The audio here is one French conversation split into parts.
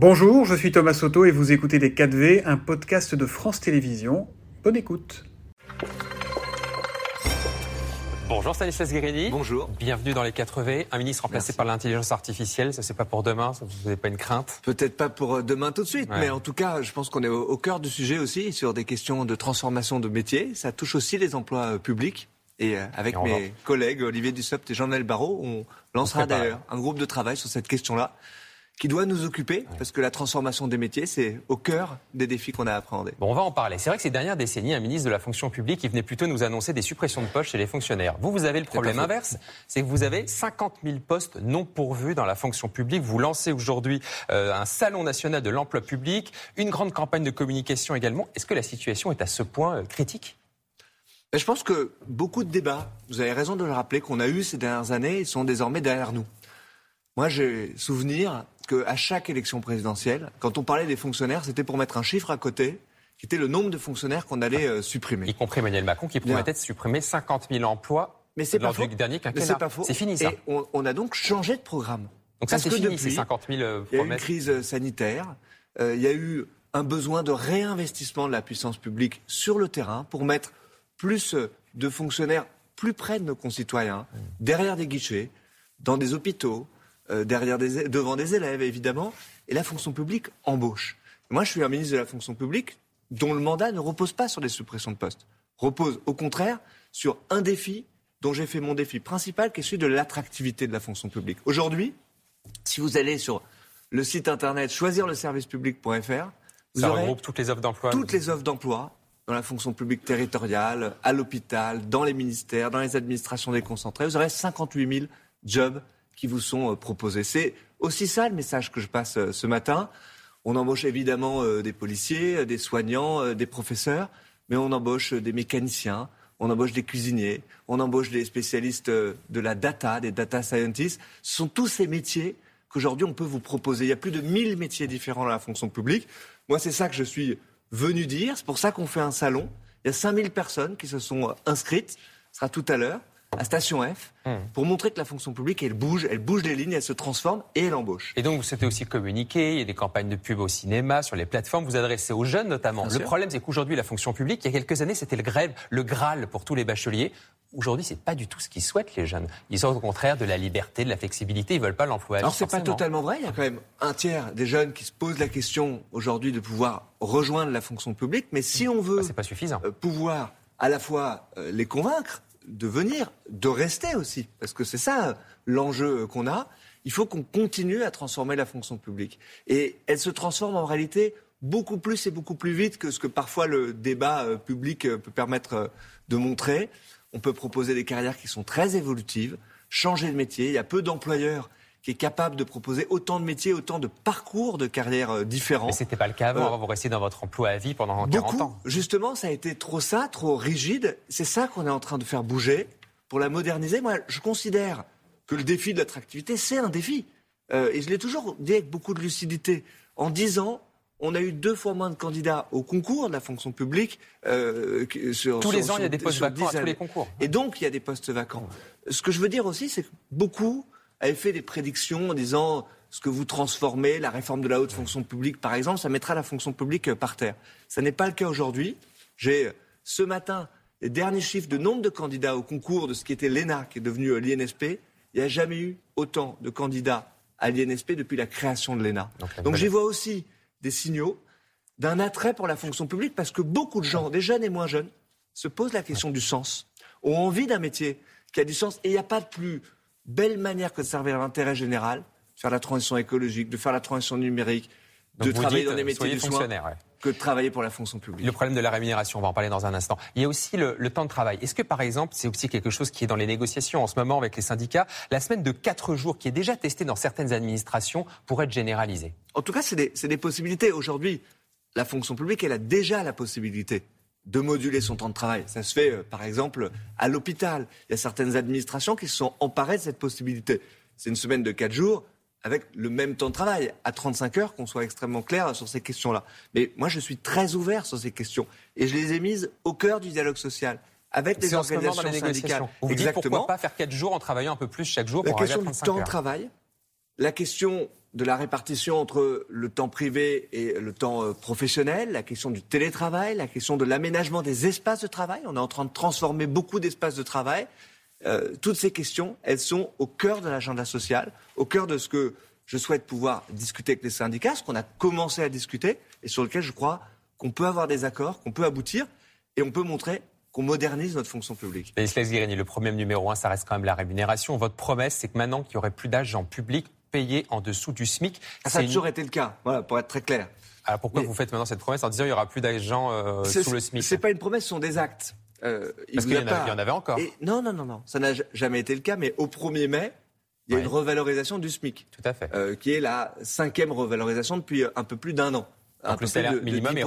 Bonjour, je suis Thomas Soto et vous écoutez Les 4V, un podcast de France Télévisions. Bonne écoute. Bonjour Stanislas Guérini. Bonjour. Bienvenue dans les 4V. Un ministre remplacé par l'intelligence artificielle, ça c'est pas pour demain, vous n'avez pas une crainte? Peut-être pas pour euh, demain tout de suite, mais en tout cas, je pense qu'on est au, cœur du sujet aussi sur des questions de transformation de métier. Ça touche aussi les emplois euh, publics. Et euh, avec mes collègues Olivier Dussopt et Jean-Noël Barrot, on lancera d'ailleurs un groupe de travail sur cette question-là qui doit nous occuper, parce que la transformation des métiers, c'est au cœur des défis qu'on a à appréhender. Bon, on va en parler. C'est vrai que ces dernières décennies, un ministre de la fonction publique, il venait plutôt nous annoncer des suppressions de postes chez les fonctionnaires. Vous, vous avez le problème inverse, c'est que vous avez 50 000 postes non pourvus dans la fonction publique. Vous lancez aujourd'hui euh, un salon national de l'emploi public, une grande campagne de communication également. Est-ce que la situation est à ce point euh, critique? Je pense que beaucoup de débats, vous avez raison de le rappeler, qu'on a eu ces dernières années, sont désormais derrière nous. Moi, j'ai souvenir qu'à chaque élection présidentielle, quand on parlait des fonctionnaires, c'était pour mettre un chiffre à côté, qui était le nombre de fonctionnaires qu'on allait euh, supprimer. Y compris Emmanuel Macron, qui promettait de supprimer 50 000 emplois mais c'est lors pas du dernier quinquennat. C'est pas faux. C'est fini ça. Et on, a donc changé de programme. Donc ça, c'est fini, ces 50 000 promesses. Il y a eu une crise sanitaire. Euh, il y a eu un besoin de réinvestissement de la puissance publique sur le terrain pour mettre plus de fonctionnaires plus près de nos concitoyens, mmh. derrière des guichets, dans des hôpitaux, euh, derrière des, devant des élèves, évidemment, et la fonction publique embauche. Moi, je suis un ministre de la fonction publique dont le mandat ne repose pas sur des suppressions de postes, repose au contraire sur un défi dont j'ai fait mon défi principal, qui est celui de l'attractivité de la fonction publique. Aujourd'hui, si vous allez sur le site internet choisirleservicepublic.fr, vous Ça aurez regroupe toutes les offres d'emploi. Toutes les offres d'emploi dans la fonction publique territoriale, à l'hôpital, dans les ministères, dans les administrations déconcentrées. Vous aurez 58 000 jobs qui vous sont euh, proposés. C'est aussi ça le message que je passe euh, ce matin. On embauche évidemment euh, des policiers, des soignants, des professeurs, mais on embauche des mécaniciens, on embauche des cuisiniers, on embauche des spécialistes de la data, des data scientists. Ce sont tous ces métiers qu'aujourd'hui on peut vous proposer. Il y a plus de 1000 métiers différents dans la fonction publique. Moi, c'est ça que je suis venu dire. C'est pour ça qu'on fait un salon. Il y a 5000 personnes qui se sont inscrites. Ce sera tout à l'heure à Station F hmm. pour montrer que la fonction publique, elle bouge, elle bouge les lignes, elle se transforme et elle embauche. Et donc, vous souhaitez aussi communiquer, il y a des campagnes de pub au cinéma, sur les plateformes, vous adressez aux jeunes notamment. le problème, c'est qu'aujourd'hui, la fonction publique, il y a quelques années, c'était le grève, le Graal pour tous les bacheliers. Aujourd'hui, c'est pas du tout ce qu'ils souhaitent, les jeunes. Ils sont au contraire de la liberté, de la flexibilité, ils veulent pas l'emploi. Alors, c'est pas totalement vrai. Il y a quand même un tiers des jeunes qui se posent la question aujourd'hui de pouvoir rejoindre la fonction publique. Mais si on veut. Bah, pas suffisant. Euh, pouvoir à la fois euh, les convaincre, de venir, de rester aussi, parce que c'est ça l'enjeu qu'on a. Il faut qu'on continue à transformer la fonction publique. Et elle se transforme en réalité beaucoup plus et beaucoup plus vite que ce que parfois le débat euh, public euh, peut permettre euh, de montrer. On peut proposer des carrières qui sont très évolutives, changer de métier. Il y a peu d'employeurs qui est capable de proposer autant de métiers, autant de parcours de carrière euh, différents. Mais ce n'était pas le cas avant, euh, vous restez dans votre emploi à vie pendant 40 ans. Justement, ça a été trop ça, trop rigide. C'est ça qu'on est en train de faire bouger pour la moderniser. Moi, je considère que le défi de l'attractivité, c'est un défi. Euh, et je l'ai toujours dit avec beaucoup de lucidité. En 10 ans, on a eu deux fois moins de candidats au concours de la fonction publique. sur, tous les ans, il y a des postes vacants à tous les concours. Et donc, il y a des postes vacants. Ce que je veux dire aussi, c'est que beaucoup avait fait des prédictions en disant ce que vous transformez, la réforme de la haute fonction publique, par exemple, ça mettra la fonction publique euh, par terre. Ce n'est pas le cas aujourd'hui. J'ai euh, ce matin les derniers chiffres de nombre de candidats au concours de ce qui était l'ENA, qui est devenu euh, l'INSP. Il n'y a jamais eu autant de candidats à l'INSP depuis la création de l'ENA. Donc j'y vois aussi des signaux d'un attrait pour la fonction publique parce que beaucoup de gens, des jeunes et moins jeunes, se posent la question du sens, ont envie d'un métier qui a du sens. Et il n'y a pas de plus belle manière que de servir l'intérêt général, faire la transition écologique, de faire la transition numérique, de travailler dans des métiers du soin, que de travailler pour la fonction publique. Le problème de la rémunération, on va en parler dans un instant. Il y a aussi le, temps de travail. Est-ce que, par exemple, c'est aussi quelque chose qui est dans les négociations en ce moment avec les syndicats, la semaine de 4 jours qui est déjà testée dans certaines administrations pourrait être généralisée? En tout cas, c'est des, des possibilités. Aujourd'hui, la fonction publique, elle a déjà la possibilité de moduler son temps de travail. Ça se fait, euh, par exemple, à l'hôpital. Il y a certaines administrations qui se sont emparées de cette possibilité. C'est une semaine de quatre jours avec le même temps de travail, à 35 heures, qu'on soit extrêmement clair sur ces questions-là. Mais moi, je suis très ouvert sur ces questions. Et je les ai mises au cœur du dialogue social avec les organisations syndicales. Vous Exactement. pourquoi pas faire quatre jours en travaillant un peu plus chaque jour La pour question du temps de travail, la question de la répartition entre le temps privé et le temps euh, professionnel, la question du télétravail, la question de l'aménagement des espaces de travail. On est en train de transformer beaucoup d'espaces de travail. Euh, toutes ces questions, elles sont au cœur de l'agenda social, au cœur de ce que je souhaite pouvoir discuter avec les syndicats, ce qu'on a commencé à discuter et sur lequel je crois qu'on peut avoir des accords, qu'on peut aboutir et on peut montrer qu'on modernise notre fonction publique. Le problème numéro un, ça reste quand même la rémunération. Votre promesse, c'est que maintenant qu'il n'y aurait plus d'agents publics payés en dessous du SMIC. Ah, ça a toujours été le cas, voilà, pour être très clair. Alors pourquoi vous faites maintenant cette promesse en disant qu'il n'y aura plus d'agents euh, sous le SMIC Ce n'est pas une promesse, ce sont des actes. Euh, Parce qu'il y, en avait encore. non, non, non, non. Ça n'a jamais été le cas, mais au 1er mai, il y a une revalorisation du SMIC. Tout à fait. Euh, qui est la cinquième revalorisation depuis un peu plus d'un an. un le salaire minimum est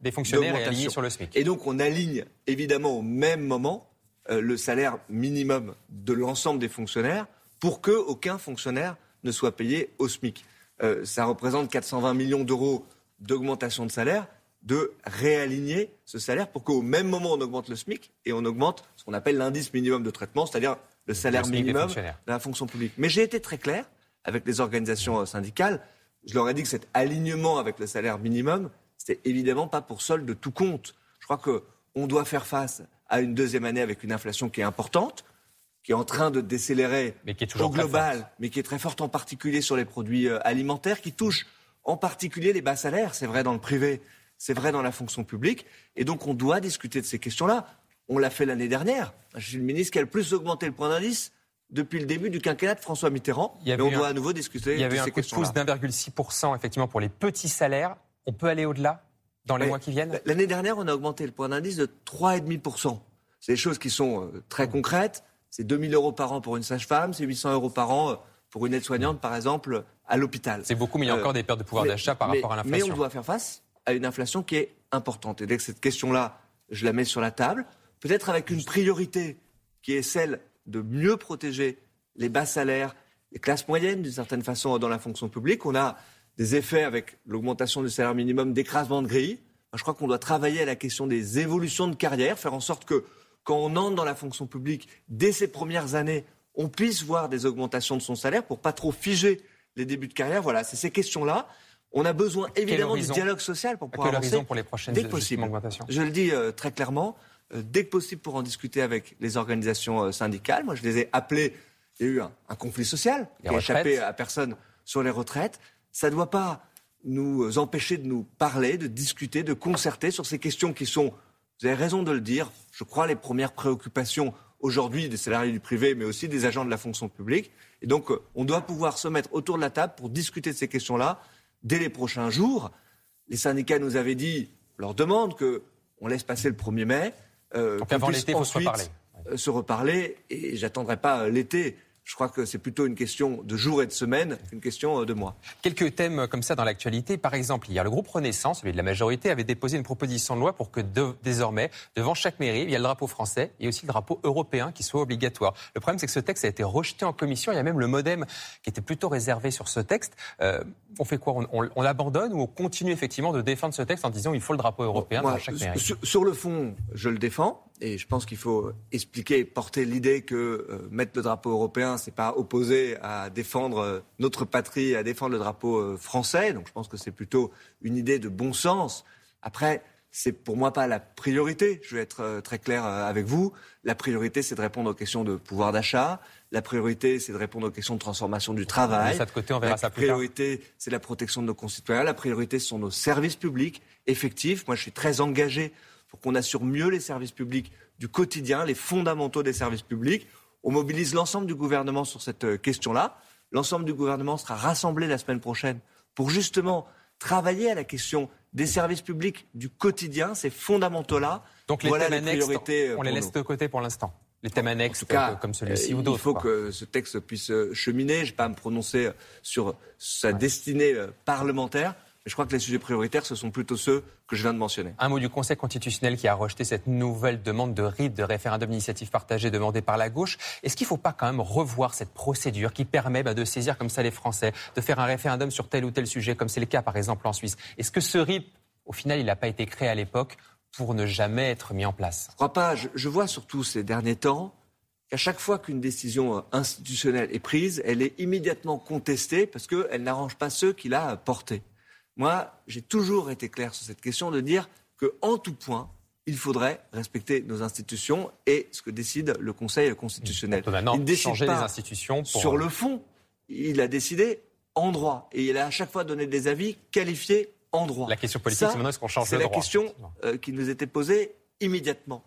des fonctionnaires est aligné sur le SMIC. Et donc on aligne évidemment au même moment euh, le salaire minimum de l'ensemble des fonctionnaires pour que aucun fonctionnaire ne soit payé au SMIC. ça représente 420 millions d'euros d'augmentation de salaire de réaligner ce salaire pour qu'au même moment on augmente le SMIC et on augmente ce qu'on appelle l'indice minimum de traitement, c'est-à-dire le salaire minimum de la fonction publique. Mais j'ai été très clair avec les organisations euh, syndicales. Je leur ai dit que cet alignement avec le salaire minimum, c'était évidemment pas pour solde de tout compte. Je crois qu'on doit faire face à une deuxième année avec une inflation qui est importante, qui est en train de décélérer mais qui est toujours au global, mais qui est très forte en particulier sur les produits euh, alimentaires, qui touche en particulier les bas salaires, c'est vrai dans le privé, c'est vrai dans la fonction publique. Et donc, on doit discuter de ces questions-là. On l'a fait l'année dernière. Je suis le ministre qui a le plus augmenté le point d'indice depuis le début du quinquennat de François Mitterrand. Il on doit à nouveau discuter il y avait de un ces coup de pouce d'1,6% effectivement pour les petits salaires. On peut aller au-delà dans les mois qui viennent? L'année dernière, on a augmenté le point d'indice de 3,5%. C'est des choses qui sont euh, très concrètes. C'est 2000 euros par an pour une sage-femme, c'est 800 euros par an euh, pour une aide-soignante, par exemple, à l'hôpital. C'est beaucoup, mais il y a encore euh, des pertes de pouvoir d'achat par rapport à l'inflation. Mais on doit faire face à une inflation qui est importante. Et dès que cette question-là, je la mets sur la table, peut-être avec une priorité qui est celle de mieux protéger les bas salaires, les classes moyennes d'une certaine façon dans la fonction publique. On a des effets avec l'augmentation du salaire minimum d'écrasement de grille. Je crois qu'on doit travailler à la question des évolutions de carrière, faire en sorte que quand on entre dans la fonction publique, dès ses premières années, on puisse voir des augmentations de son salaire pour pas trop figer les débuts de carrière. Voilà, c'est ces questions-là. On a besoin évidemment du dialogue social pour pouvoir avancer pour les prochaines dès que possible. Je le dis euh, très clairement, euh, dès que possible pour en discuter avec les organisations euh, syndicales. Moi, je les ai appelés. Il y a eu un, conflit social qui a échappé à personne sur les retraites. Ça ne doit pas nous empêcher de nous parler, de discuter, de concerter sur ces questions qui sont, vous avez raison de le dire, je crois, les premières préoccupations aujourd'hui des salariés du privé, mais aussi des agents de la fonction publique. Et donc, on doit pouvoir se mettre autour de la table pour discuter de ces questions-là dès les prochains jours. Les syndicats nous avaient dit, leur demande qu'on laisse passer le 1er mai. Euh, Donc avant l'été, il faut se reparler. Euh, se reparler, et j'attendrai pas l'été je crois que c'est plutôt une question de jours et de semaines qu'une question euh, de mois. Quelques thèmes comme ça dans l'actualité. Par exemple, hier, le groupe Renaissance, celui de la majorité, avait déposé une proposition de loi pour que désormais, devant chaque mairie, il y a le drapeau français et aussi le drapeau européen qui soit obligatoire. Le problème, c'est que ce texte a été rejeté en commission. Il y a même le modem qui était plutôt réservé sur ce texte. Euh, on fait quoi? On, l'abandonne ou on continue effectivement de défendre ce texte en disant il faut le drapeau européen dans chaque mairie? sur le fond, je le défends. Et je pense qu'il faut expliquer, porter l'idée que euh, mettre le drapeau européen, c'est pas opposé à défendre euh, notre patrie, à défendre le drapeau euh, français. Donc je pense que c'est plutôt une idée de bon sens. Après, c'est pour moi pas la priorité. Je vais être très clair avec vous. La priorité, c'est de répondre aux questions de pouvoir d'achat. La priorité, c'est de répondre aux questions de transformation du travail. Ça de côté, on verra la ça plus priorité, c'est la protection de nos concitoyens. La priorité, ce sont nos services publics effectifs. Moi, je suis très engagé pour qu'on assure mieux les services publics du quotidien, les fondamentaux des services publics. On mobilise l'ensemble du gouvernement sur cette euh, question-là. L'ensemble du gouvernement sera rassemblé la semaine prochaine pour justement travailler à la question des services publics du quotidien, ces fondamentaux-là. Donc les voilà thèmes annexes, euh, on les laisse de côté pour l'instant les thèmes annexes comme celui-ci ou d'autres. Il faut que ce texte puisse euh, cheminer. Je ne vais pas me prononcer sur sa destinée parlementaire. Mais je crois que les sujets prioritaires, ce sont plutôt ceux que je viens de mentionner. Un mot du Conseil constitutionnel qui a rejeté cette nouvelle demande de RID, de référendum d'initiative partagée demandée par la gauche. Est-ce qu'il ne faut pas quand même revoir cette procédure qui permet bah, de saisir comme ça les Français, de faire un référendum sur tel ou tel sujet, comme c'est le cas par exemple en Suisse? Est-ce que ce RID, au final, il n'a pas été créé à l'époque pour ne jamais être mis en place? Je ne crois pas. Je, je vois surtout ces derniers temps qu'à chaque fois qu'une décision euh, institutionnelle est prise, elle est immédiatement contestée parce qu'elle n'arrange pas ceux qui la portée. Moi, j'ai toujours été clair sur cette question de dire qu'en tout point, il faudrait respecter nos institutions et ce que décide le Conseil constitutionnel. il décide changer les institutions sur le fond. Il a décidé en droit et il a à chaque fois donné des avis qualifiés en droit. La question politique, c'est maintenant est-ce qu'on change le droit C'est la question euh, qui nous était posée immédiatement.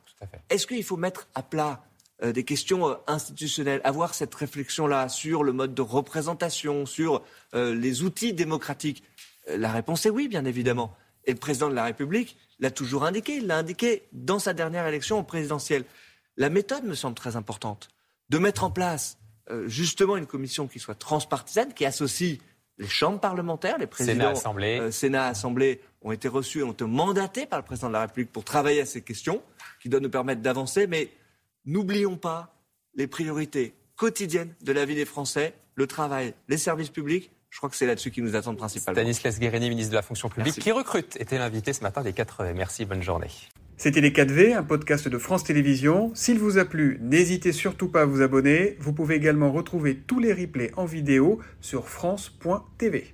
Est-ce qu'il faut mettre à plat euh, des questions euh, institutionnelles, avoir cette réflexion-là sur le mode de représentation, sur les outils démocratiques La réponse est oui, bien évidemment. Et le président de la République l'a toujours indiqué. Il l'a indiqué dans sa dernière élection présidentielle. La méthode me semble très importante. De mettre en place euh, justement une commission qui soit transpartisane, qui associe les chambres parlementaires, les présidents Sénat, Assemblée, euh, Sénat, Assemblée ont été reçus et ont été mandatés par le président de la République pour travailler à ces questions, qui doivent nous permettre d'avancer. Mais n'oublions pas les priorités quotidiennes de la vie des Français, le travail, les services publics je crois que c'est là-dessus qui nous attendent principalement. Stanislas Guérini, ministre de la fonction publique, qui recrute, était l'invité ce matin des 4 Merci, bonne journée. C'était Les 4V, un podcast de France Télévisions. S'il vous a plu, n'hésitez surtout pas à vous abonner. Vous pouvez également retrouver tous les replays en vidéo sur France.tv.